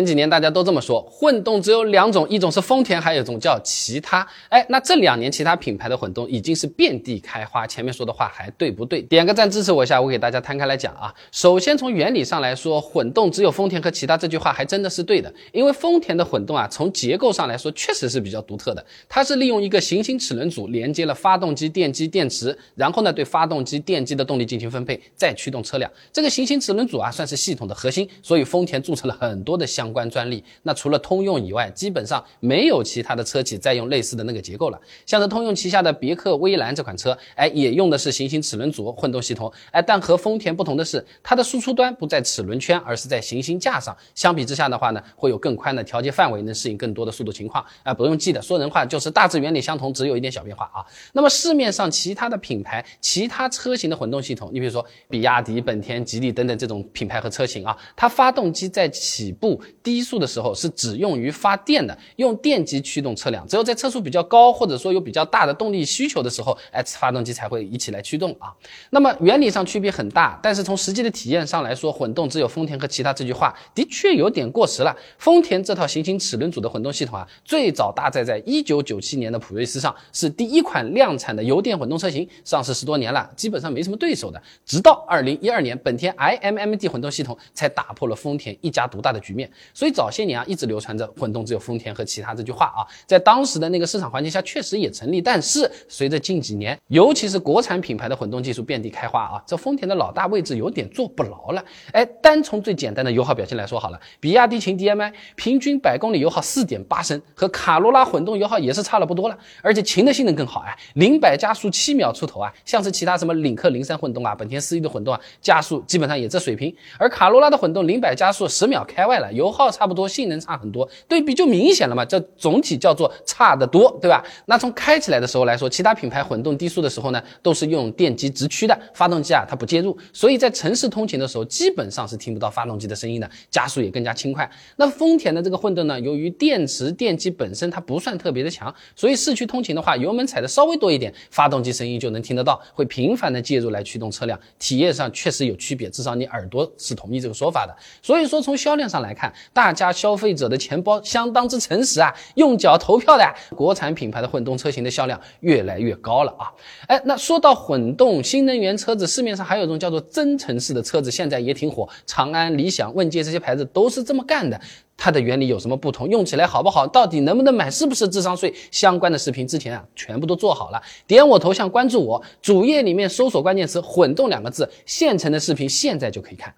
前几年大家都这么说，混动只有两种，一种是丰田，还有一种叫其他。哎，那这两年其他品牌的混动已经是遍地开花，前面说的话还对不对？点个赞支持我一下，我给大家摊开来讲啊。首先从原理上来说，混动只有丰田和其他这句话还真的是对的，因为丰田的混动啊，从结构上来说确实是比较独特的，它是利用一个行星齿轮组连接了发动机、电机、电池，然后呢对发动机、电机的动力进行分配，再驱动车辆。这个行星齿轮组啊，算是系统的核心，所以丰田注册了很多的相关专利。那除了通用以外，基本上没有其他的车企再用类似的那个结构了。像是通用旗下的别克威兰这款车，哎，也用的是行星齿轮组混动系统，哎，但和丰田不同的是，它的输出端不在齿轮圈，而是在行星架上。相比之下的话呢，会有更宽的调节范围，能适应更多的速度情况。啊，不用记得，说人话就是大致原理相同，只有一点小变化啊。那么市面上其他的品牌、其他车型的混动系统，你比如说比亚迪、本田、吉利等等这种品牌和车型啊，它发动机在起步低速的时候是只用于发电的，用电机驱动车辆，只有在车速比较高或者说有比较大的动力需求的时候，哎，发动机才会一起来驱动啊。那么原理上区别很大，但是从实际的体验上来说，混动只有丰田和其他这句话的确有点过时了。丰田这套行星齿轮组的混动系统啊，最早搭载在一九九七年的普锐斯上，是第一款量产的油电混动车型，上市十多年了，基本上没什么对手的。直到二零一二年，本田 iMMD 混动系统才打破了丰田一家独大的局面。所以早些年啊，一直流传着混动只有丰田和其他这句话啊，在当时的那个市场环境下，确实也成立。但是随着近几年，尤其是国产品牌的混动技术遍地开花啊，这丰田的老大位置有点坐不牢了。哎，单从最简单的油耗表现来说好了，比亚迪秦 DM-i 平均百公里油耗四点八升，和卡罗拉混动油耗也是差了不多了。而且秦的性能更好哎，零百加速七秒出头啊，像是其他什么领克零三混动啊、本田思域的混动啊，加速基本上也这水平。而卡罗拉的混动零百加速十秒开外了，油耗耗差不多，性能差很多，对比就明显了嘛。这总体叫做差得多，对吧？那从开起来的时候来说，其他品牌混动低速的时候呢，都是用电机直驱的，发动机啊它不介入，所以在城市通勤的时候基本上是听不到发动机的声音的，加速也更加轻快。那丰田的这个混动呢，由于电池电机本身它不算特别的强，所以市区通勤的话，油门踩的稍微多一点，发动机声音就能听得到，会频繁的介入来驱动车辆，体验上确实有区别，至少你耳朵是同意这个说法的。所以说从销量上来看，大家消费者的钱包相当之诚实啊，用脚投票的国产品牌的混动车型的销量越来越高了啊。哎，那说到混动新能源车子，市面上还有一种叫做增程式的车子，现在也挺火，长安、理想、问界这些牌子都是这么干的。它的原理有什么不同？用起来好不好？到底能不能买？是不是智商税？相关的视频之前啊，全部都做好了。点我头像关注我，主页里面搜索关键词“混动”两个字，现成的视频现在就可以看。